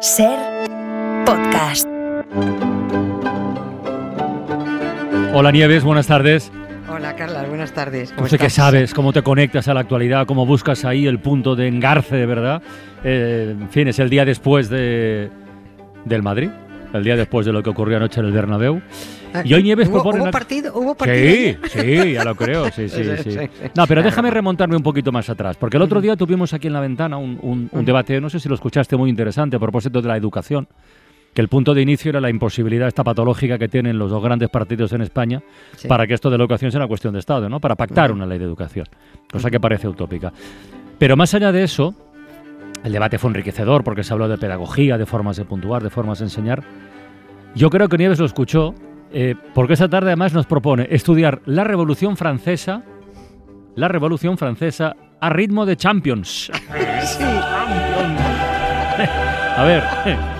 Ser podcast. Hola Nieves, buenas tardes. Hola Carla, buenas tardes. No sé qué sabes, cómo te conectas a la actualidad, cómo buscas ahí el punto de engarce, de verdad. Eh, en fin, es el día después de, del Madrid, el día después de lo que ocurrió anoche en el Bernabéu. Y hoy Nieves ¿Hubo, propone... ¿hubo partido? ¿Hubo partido? Sí, sí, ya lo creo, sí, sí, Sí, sí. sí, sí. No, pero déjame remontarme un poquito más atrás, porque el otro día tuvimos aquí en la ventana un, un- un debate, no sé si lo escuchaste, muy interesante a propósito de la educación, que el punto de inicio era la imposibilidad esta patológica que tienen los dos grandes partidos en España Sí. para que esto de la educación sea una cuestión de Estado, ¿no? Para pactar una ley de educación, cosa que parece utópica. Pero más allá de eso, el debate fue enriquecedor porque se habló de pedagogía, de formas de puntuar, de formas de enseñar. Yo creo que Nieves lo escuchó, eh, porque esta tarde además nos propone estudiar la Revolución Francesa, la Revolución Francesa a ritmo de Champions. A ver,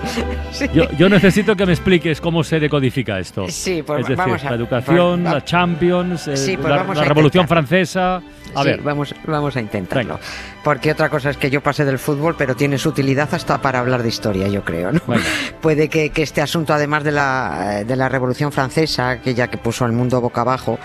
Sí. yo, yo necesito que me expliques cómo se decodifica esto. Sí, pues es decir, vamos a la educación, va- la Champions, eh, Sí, pues la, la Revolución. Francesa. A ver, vamos, vamos a intentarlo. Venga. Porque otra cosa es que yo pasé del fútbol, pero tiene su utilidad hasta para hablar de historia, yo creo. ¿no? Venga. Puede que, que este asunto, además de la, de la Revolución Francesa, aquella que puso al mundo boca abajo,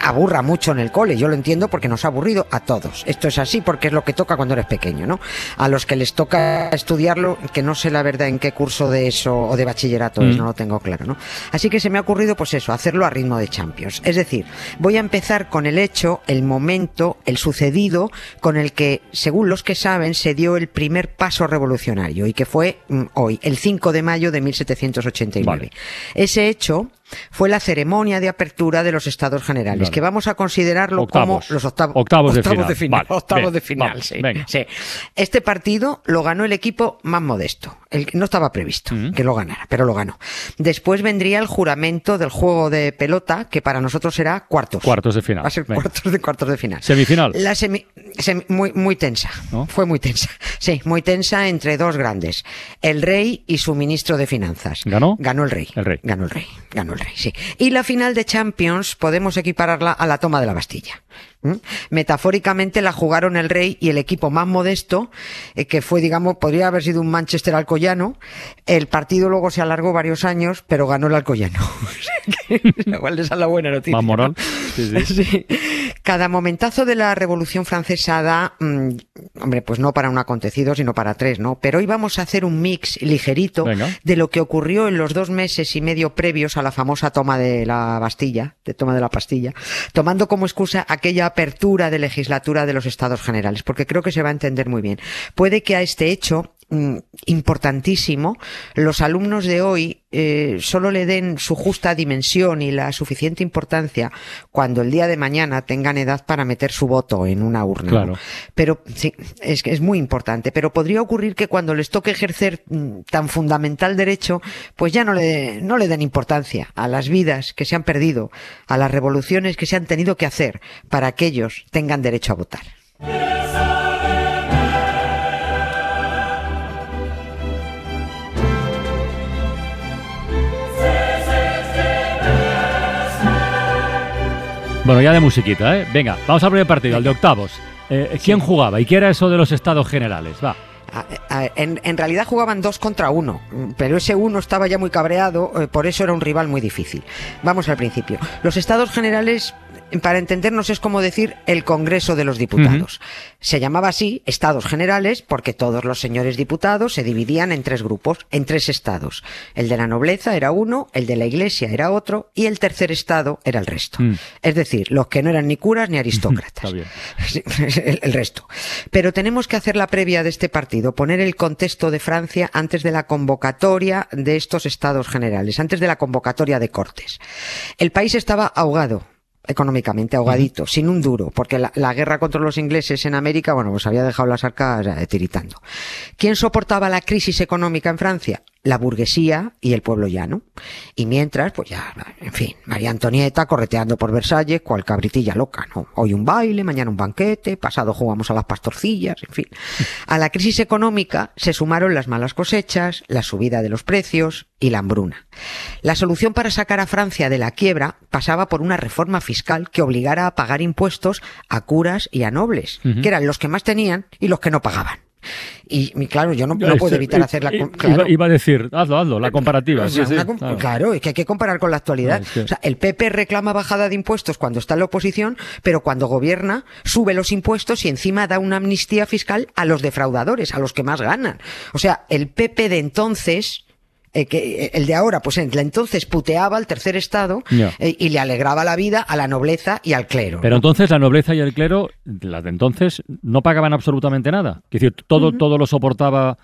aburra mucho en el cole. Yo lo entiendo porque nos ha aburrido a todos. Esto es así porque es lo que toca cuando eres pequeño, ¿no? A los que les toca estudiarlo, que no sé la verdad en qué curso de eso o de bachillerato es, Mm. no lo tengo claro, ¿no? Así que se me ha ocurrido, pues eso, hacerlo a ritmo de Champions. Es decir, voy a empezar con el hecho, el momento, el sucedido con el que, según los que saben, se dio el primer paso revolucionario y que fue mm, hoy, el 5 de mayo de 1789. Vale. Ese hecho fue la ceremonia de apertura de los Estados Generales, Vale. que vamos a considerarlo Octavos. como los octavos, Octavos de final. Vale, octavos bien, de final, sí, venga. sí. Este partido lo ganó el equipo más modesto, el que no estaba previsto Mm. que lo ganara, pero lo ganó. Después vendría el juramento del juego de pelota, que para nosotros será cuartos. Cuartos de final. Va a ser cuartos de cuartos de final. Semifinal. La semi, semi- muy, muy tensa. ¿No? Fue muy tensa. Sí, muy tensa entre dos grandes. El rey y su ministro de finanzas. ¿Ganó? Ganó el rey. El rey. Ganó el rey. Ganó el rey, sí. Y la final de Champions podemos equipararla a la toma de la Bastilla. ¿Mm? Metafóricamente la jugaron el rey y el equipo más modesto, eh, que fue, digamos, podría haber sido un Manchester alcoyano. El partido luego se alargó varios años, pero ganó el alcoyano. Igual esa es la buena noticia. Más moral. Sí, sí. Sí. Cada momentazo de la Revolución Francesa da, mm, hombre, pues no para un acontecido, sino para tres, ¿no? Pero hoy vamos a hacer un mix ligerito Venga. de lo que ocurrió en los dos meses y medio previos a la famosa toma de la Bastilla, de toma de la pastilla, tomando como excusa aquella apertura de legislatura de los Estados Generales, porque creo que se va a entender muy bien. Puede que a este hecho importantísimo, los alumnos de hoy eh, solo le den su justa dimensión y la suficiente importancia cuando el día de mañana tengan edad para meter su voto en una urna. Claro. Pero sí, es que es muy importante. Pero podría ocurrir que cuando les toque ejercer mm, tan fundamental derecho, pues ya no le, no le den importancia a las vidas que se han perdido, a las revoluciones que se han tenido que hacer para que ellos tengan derecho a votar. Bueno, ya de musiquita, ¿eh? Venga, vamos al primer partido, al de octavos. Eh, ¿Quién jugaba y qué era eso de los estados generales? Va. A- a- En, en realidad jugaban dos contra uno, pero ese uno estaba ya muy cabreado, eh, por eso era un rival muy difícil. Vamos al principio. Los estados generales, para entendernos, es como decir el Congreso de los Diputados. Se llamaba así Estados Generales porque todos los señores diputados se dividían en tres grupos, en tres estados. El de la nobleza era uno, el de la iglesia era otro y el tercer estado era el resto. Mm. Es decir, los que no eran ni curas ni aristócratas. Está bien. Sí, el, el resto. Pero tenemos que hacer la previa de este partido, poner el contexto de Francia antes de la convocatoria de estos estados generales, antes de la convocatoria de Cortes. El país estaba ahogado económicamente, ahogadito, sin un duro, porque la, la guerra contra los ingleses en América, bueno, pues había dejado las arcas eh, tiritando. ¿Quién soportaba la crisis económica en Francia? La burguesía y el pueblo llano. Y mientras, pues ya, en fin, María Antonieta correteando por Versalles, cual cabritilla loca, ¿no? Hoy un baile, mañana un banquete, pasado jugamos a las pastorcillas, en fin. A la crisis económica se sumaron las malas cosechas, la subida de los precios y la hambruna. La solución para sacar a Francia de la quiebra pasaba por una reforma fiscal que obligara a pagar impuestos a curas y a nobles, que eran los que más tenían y los que no pagaban. Y, claro, yo no, puedo evitar hacer la... Claro. Iba, a decir, hazlo, hazlo, la comparativa. claro. es que hay que comparar con la actualidad. O sea, el PP reclama bajada de impuestos cuando está en la oposición, pero cuando gobierna sube los impuestos y encima da una amnistía fiscal a los defraudadores, a los que más ganan. O sea, el PP de entonces eh, que eh, el de ahora, pues entonces puteaba al tercer estado eh, y le alegraba la vida a la nobleza y al clero. Pero entonces la nobleza y el clero, las de entonces, no pagaban absolutamente nada. Es decir, todo, todo lo soportaba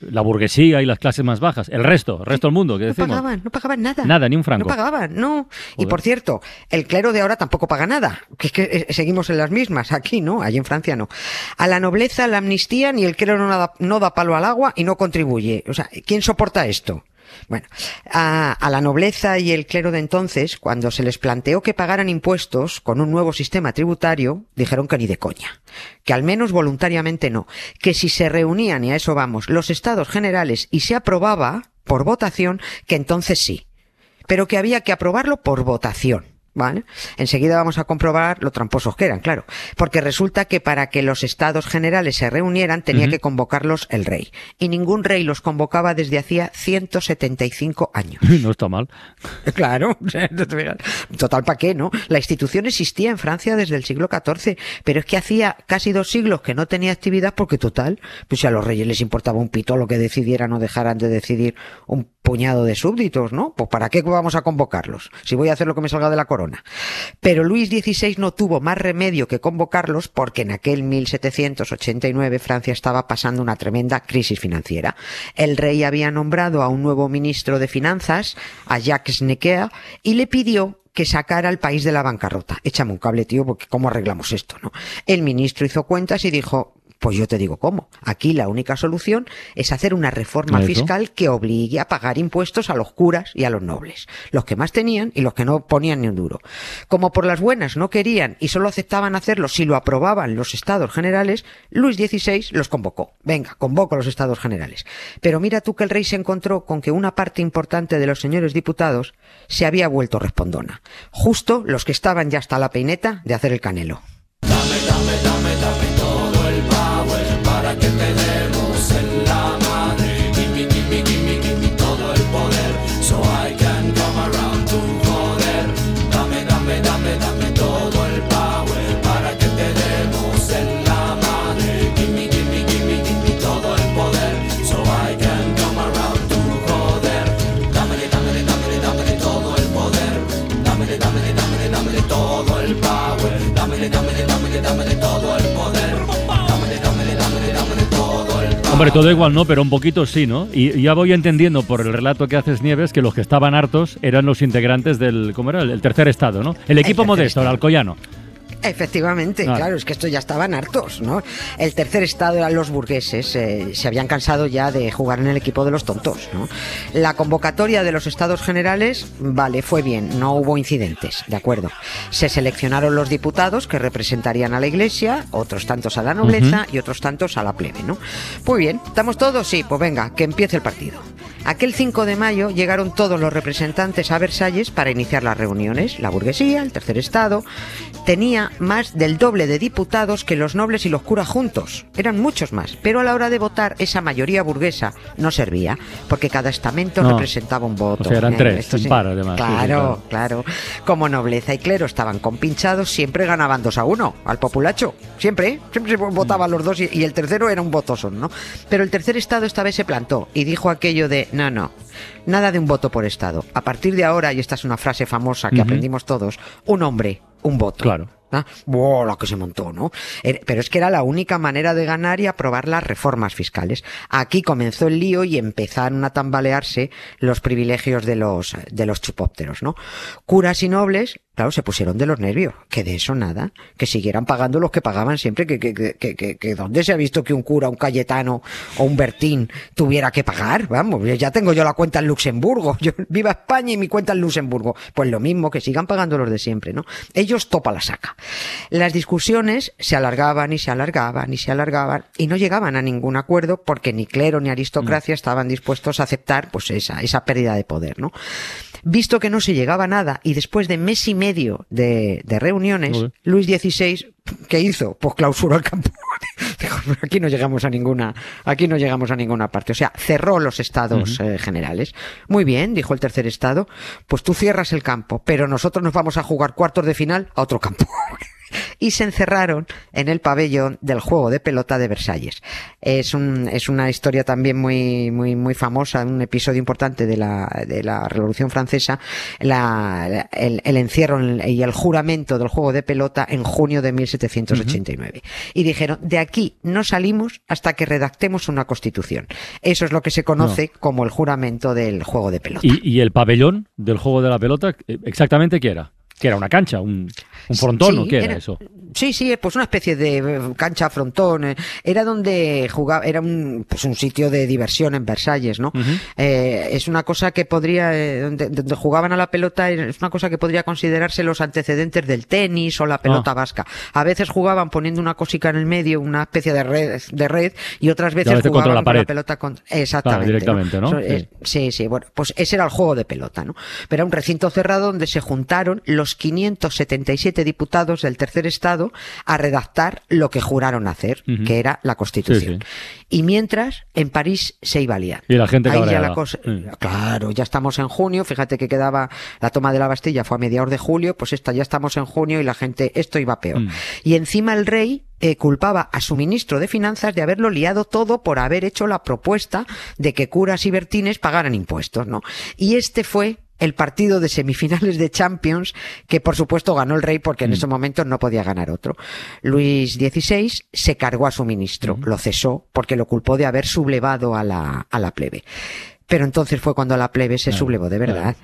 la burguesía y las clases más bajas. El resto, el resto del mundo, que decimos. No pagaban, no pagaban nada. Nada, ni un franco. No pagaban, no. Y por cierto, el clero de ahora tampoco paga nada. Que es que seguimos en las mismas. Aquí no, allí en Francia no. A la nobleza la amnistía ni el clero no da, no da palo al agua y no contribuye. O sea, ¿quién soporta esto? Bueno, a, la nobleza y el clero de entonces, cuando se les planteó que pagaran impuestos con un nuevo sistema tributario, dijeron que ni de coña, que al menos voluntariamente no, que si se reunían, y a eso vamos, los estados generales y se aprobaba por votación, que entonces sí, pero que había que aprobarlo por votación. ¿Vale? Enseguida vamos a comprobar lo tramposos que eran, claro. Porque resulta que para que los estados generales se reunieran tenía que convocarlos el rey. Y ningún rey los convocaba desde hacía 175 años. No está mal. Claro. Total, ¿para qué, no? La institución existía en Francia desde el siglo XIV, pero es que hacía casi dos siglos que no tenía actividad porque total, pues si a los reyes les importaba un pito lo que decidieran o dejaran de decidir un puñado de súbditos, ¿no? Pues ¿para qué vamos a convocarlos? Si voy a hacer lo que me salga de la corona. Pero Luis XVI no tuvo más remedio que convocarlos porque en aquel 1789 Francia estaba pasando una tremenda crisis financiera. El rey había nombrado a un nuevo ministro de finanzas, a Jacques Necker, y le pidió que sacara al país de la bancarrota. Échame un cable, tío, porque ¿cómo arreglamos esto, no? El ministro hizo cuentas y dijo, pues yo te digo cómo. Aquí la única solución es hacer una reforma fiscal que obligue a pagar impuestos a los curas y a los nobles, los que más tenían y los que no ponían ni un duro. Como por las buenas no querían y solo aceptaban hacerlo si lo aprobaban los estados generales, Luis XVI los convocó. Venga, convoco a los estados generales. Pero mira tú que el rey se encontró con que una parte importante de los señores diputados se había vuelto respondona. Justo los que estaban ya hasta la peineta de hacer el canelo. que tener. Hombre, todo igual no, pero un poquito sí, ¿no? Y ya voy entendiendo por el relato que haces Nieves que los que estaban hartos eran los integrantes del, ¿cómo era? El, tercer estado, ¿no? El equipo modesto, el alcoyano. Efectivamente, claro, es que esto ya estaban hartos, ¿no? El tercer estado eran los burgueses, eh, se habían cansado ya de jugar en el equipo de los tontos, ¿no? La convocatoria de los estados generales, vale, fue bien, no hubo incidentes, de acuerdo. Se seleccionaron los diputados que representarían a la iglesia, otros tantos a la nobleza y otros tantos a la plebe, ¿no? Muy bien, ¿estamos todos? Sí, pues venga, que empiece el partido. Aquel 5 de mayo llegaron todos los representantes a Versalles para iniciar las reuniones. La burguesía, el tercer estado, tenía más del doble de diputados que los nobles y los curas juntos. Eran muchos más. Pero a la hora de votar, esa mayoría burguesa no servía, porque cada estamento representaba un voto. O sea, eran tres, además. Claro, claro, Como nobleza y clero estaban compinchados, siempre ganaban dos a uno al populacho. Siempre, siempre votaban los dos y, el tercero era un votoso, ¿no? Pero el tercer estado esta vez se plantó y dijo aquello de, no, no, nada de un voto por estado. A partir de ahora, y esta es una frase famosa que aprendimos todos, un hombre, un voto. Claro. ¿Ah? la que se montó, ¿no? Er, pero es que era la única manera de ganar y aprobar las reformas fiscales. Aquí comenzó el lío y empezaron a tambalearse los privilegios de los, de los chupópteros, ¿no? Curas y nobles Claro, se pusieron de los nervios, que de eso nada, que siguieran pagando los que pagaban siempre, que, que, que, que, que ¿dónde se ha visto que un cura, un Cayetano o un Bertín tuviera que pagar? Vamos, ya tengo yo la cuenta en Luxemburgo, yo viva España y mi cuenta en Luxemburgo. Pues lo mismo, que sigan pagando los de siempre, ¿no? Ellos topa la saca. Las discusiones se alargaban y se alargaban y se alargaban y no llegaban a ningún acuerdo porque ni clero ni aristocracia mm. estaban dispuestos a aceptar pues esa, esa pérdida de poder, ¿no? Visto que no se llegaba a nada y después de mes y medio de, reuniones, Luis XVI, ¿qué hizo? Pues clausuró el campo. Dijo, aquí no llegamos a ninguna, aquí no llegamos a ninguna parte. O sea, cerró los estados eh, generales. Muy bien, dijo el tercer estado, pues tú cierras el campo, pero nosotros nos vamos a jugar cuartos de final a otro campo. y se encerraron en el pabellón del juego de pelota de Versalles. Es, un, es una historia también muy, muy, muy famosa, un episodio importante de la, de la Revolución Francesa, la, el, el, encierro y el juramento del juego de pelota en junio de 1789. Uh -huh. Y dijeron, de aquí no salimos hasta que redactemos una constitución. Eso es lo que se conoce no. como el juramento del juego de pelota. ¿Y, ¿Y, el pabellón del juego de la pelota, exactamente qué era? Que era una cancha, un, un frontón, sí, ¿o qué era, era, eso? Sí, sí, pues una especie de eh, cancha frontón. Eh, era donde jugaba, era un, pues un sitio de diversión en Versalles, ¿no? Uh -huh. eh, es una cosa que podría, eh, donde, donde, jugaban a la pelota, es una cosa que podría considerarse los antecedentes del tenis o la pelota ah. vasca. A veces jugaban poniendo una cosica en el medio, una especie de red, de red y otras veces, veces jugaban contra la, con la pelota contra, exactamente. Claro, directamente, ¿no? ¿no? Sí. sí, sí, bueno, pues ese era el juego de pelota, ¿no? Pero era un recinto cerrado donde se juntaron los 577 diputados del tercer estado a redactar lo que juraron hacer, uh -huh. que era la Constitución. Sí, sí. Y mientras, en París se iba a liar. Y la gente Ahí ya la cosa, sí. Claro, ya estamos en junio, fíjate que quedaba la toma de la Bastilla fue a mediados de julio, pues esta ya estamos en junio y la gente, esto iba peor. Uh -huh. Y encima el rey eh, culpaba a su ministro de Finanzas de haberlo liado todo por haber hecho la propuesta de que curas y bertines pagaran impuestos, ¿no? Y este fue el partido de semifinales de Champions, que por supuesto ganó el rey porque en mm. ese momento no podía ganar otro. Luis XVI se cargó a su ministro, mm. lo cesó porque lo culpó de haber sublevado a la, a la plebe. Pero entonces fue cuando la plebe se sublevó de verdad.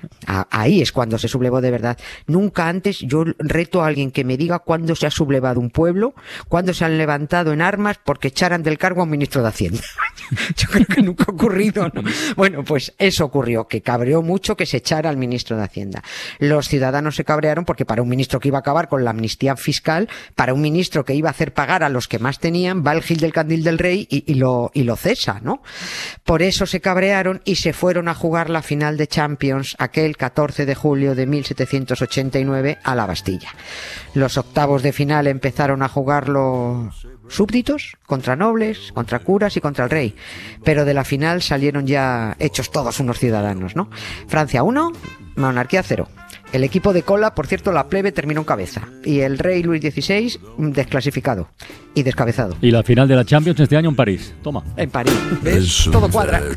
Ahí es cuando se sublevó de verdad. Nunca antes yo reto a alguien que me diga cuándo se ha sublevado un pueblo, cuándo se han levantado en armas porque echaran del cargo a un ministro de Hacienda. yo creo que nunca ha ocurrido. ¿no? Bueno, pues eso ocurrió, que cabreó mucho que se echara al ministro de Hacienda. Los ciudadanos se cabrearon porque para un ministro que iba a acabar con la amnistía fiscal, para un ministro que iba a hacer pagar a los que más tenían, va el Gil del Candil del Rey y, y lo, y lo cesa, ¿no? Por eso se cabrearon y se fueron a jugar la final de Champions aquel 14 de julio de 1789 a la Bastilla. Los octavos de final empezaron a jugar los súbditos contra nobles, contra curas y contra el rey. Pero de la final salieron ya hechos todos unos ciudadanos, ¿no? Francia 1, monarquía 0. El equipo de cola, por cierto, la plebe terminó en cabeza. Y el rey Luis XVI desclasificado y descabezado. Y la final de la Champions este año en París. Toma. En París. ¿Ves? Todo cuadra.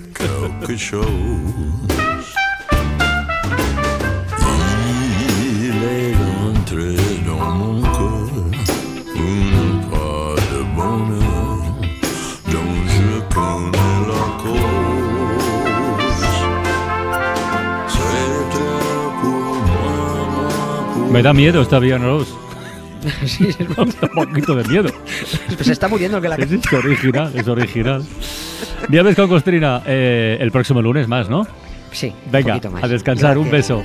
Me da miedo esta Rose. sí, es un poquito de miedo. Pues se está muriendo el que la es, es original, es original. Nieves con Costrina, eh, el próximo lunes más, ¿no? Sí. Venga, más. a descansar, Gracias. un beso.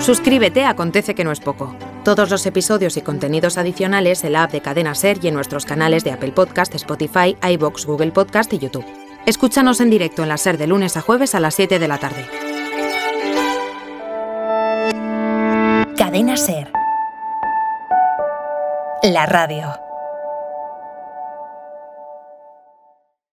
Suscríbete a Acontece que no es poco. Todos los episodios y contenidos adicionales en la app de Cadena Ser y en nuestros canales de Apple Podcast, Spotify, iBox, Google Podcast y YouTube. Escúchanos en directo en la Ser de lunes a jueves a las 7 de la tarde. Ser. La radio.